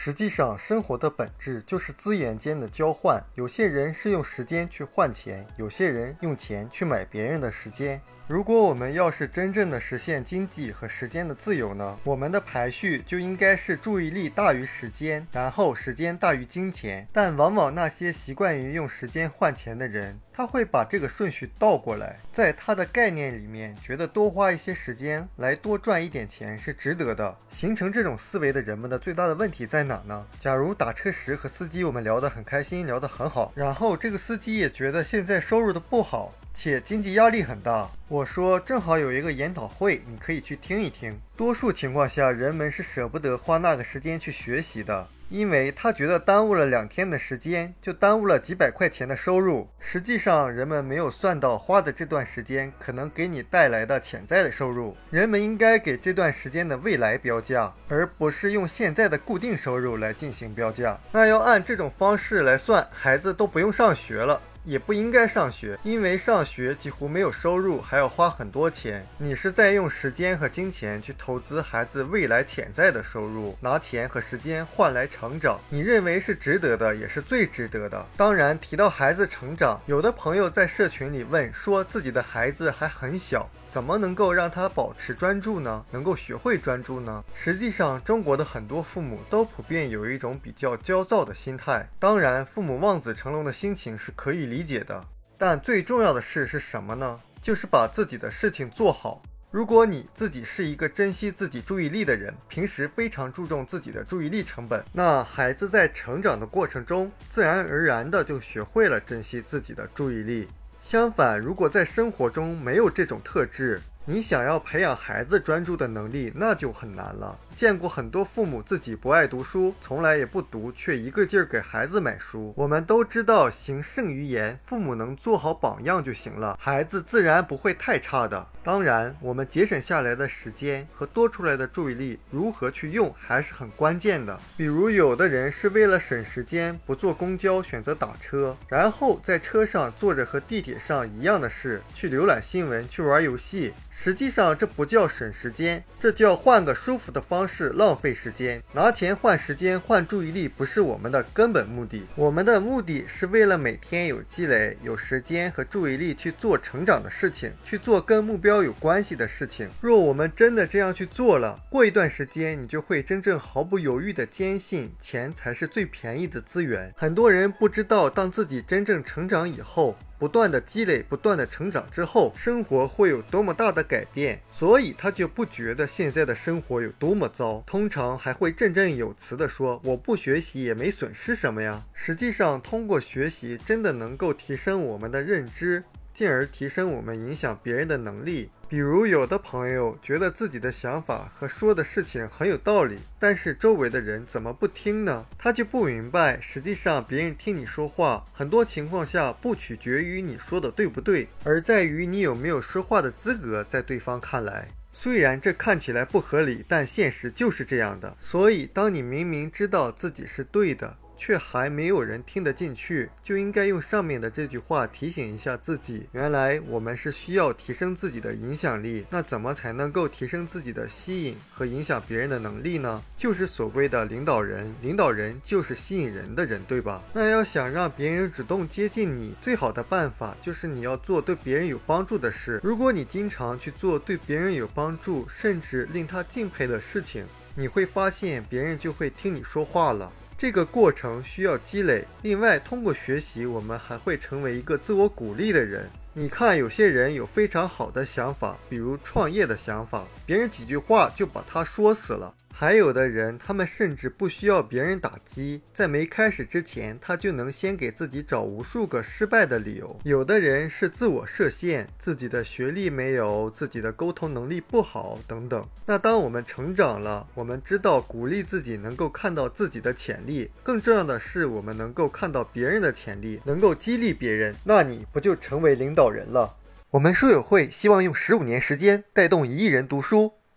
实际上，生活的本质就是资源间的交换。有些人是用时间去换钱，有些人用钱去买别人的时间。如果我们要是真正的实现经济和时间的自由呢？我们的排序就应该是注意力大于时间，然后时间大于金钱。但往往那些习惯于用时间换钱的人，他会把这个顺序倒过来，在他的概念里面，觉得多花一些时间来多赚一点钱是值得的。形成这种思维的人们的最大的问题在哪呢？假如打车时和司机我们聊得很开心，聊得很好，然后这个司机也觉得现在收入的不好。且经济压力很大。我说，正好有一个研讨会，你可以去听一听。多数情况下，人们是舍不得花那个时间去学习的，因为他觉得耽误了两天的时间，就耽误了几百块钱的收入。实际上，人们没有算到花的这段时间可能给你带来的潜在的收入。人们应该给这段时间的未来标价，而不是用现在的固定收入来进行标价。那要按这种方式来算，孩子都不用上学了。也不应该上学，因为上学几乎没有收入，还要花很多钱。你是在用时间和金钱去投资孩子未来潜在的收入，拿钱和时间换来成长，你认为是值得的，也是最值得的。当然，提到孩子成长，有的朋友在社群里问，说自己的孩子还很小。怎么能够让他保持专注呢？能够学会专注呢？实际上，中国的很多父母都普遍有一种比较焦躁的心态。当然，父母望子成龙的心情是可以理解的。但最重要的事是什么呢？就是把自己的事情做好。如果你自己是一个珍惜自己注意力的人，平时非常注重自己的注意力成本，那孩子在成长的过程中，自然而然的就学会了珍惜自己的注意力。相反，如果在生活中没有这种特质，你想要培养孩子专注的能力，那就很难了。见过很多父母自己不爱读书，从来也不读，却一个劲儿给孩子买书。我们都知道，行胜于言，父母能做好榜样就行了，孩子自然不会太差的。当然，我们节省下来的时间和多出来的注意力如何去用，还是很关键的。比如，有的人是为了省时间，不坐公交，选择打车，然后在车上做着和地铁上一样的事，去浏览新闻，去玩游戏。实际上，这不叫省时间，这叫换个舒服的方是浪费时间。拿钱换时间换注意力，不是我们的根本目的。我们的目的是为了每天有积累、有时间和注意力去做成长的事情，去做跟目标有关系的事情。若我们真的这样去做了，过一段时间，你就会真正毫不犹豫地坚信，钱才是最便宜的资源。很多人不知道，当自己真正成长以后。不断的积累，不断的成长之后，生活会有多么大的改变，所以他就不觉得现在的生活有多么糟，通常还会振振有词地说：“我不学习也没损失什么呀。”实际上，通过学习真的能够提升我们的认知。进而提升我们影响别人的能力。比如，有的朋友觉得自己的想法和说的事情很有道理，但是周围的人怎么不听呢？他就不明白，实际上别人听你说话，很多情况下不取决于你说的对不对，而在于你有没有说话的资格。在对方看来，虽然这看起来不合理，但现实就是这样的。所以，当你明明知道自己是对的，却还没有人听得进去，就应该用上面的这句话提醒一下自己：原来我们是需要提升自己的影响力。那怎么才能够提升自己的吸引和影响别人的能力呢？就是所谓的领导人。领导人就是吸引人的人，对吧？那要想让别人主动接近你，最好的办法就是你要做对别人有帮助的事。如果你经常去做对别人有帮助，甚至令他敬佩的事情，你会发现别人就会听你说话了。这个过程需要积累。另外，通过学习，我们还会成为一个自我鼓励的人。你看，有些人有非常好的想法，比如创业的想法，别人几句话就把他说死了。还有的人，他们甚至不需要别人打击，在没开始之前，他就能先给自己找无数个失败的理由。有的人是自我设限，自己的学历没有，自己的沟通能力不好等等。那当我们成长了，我们知道鼓励自己，能够看到自己的潜力，更重要的是，我们能够看到别人的潜力，能够激励别人，那你不就成为领导人了？我们书友会希望用十五年时间带动一亿人读书。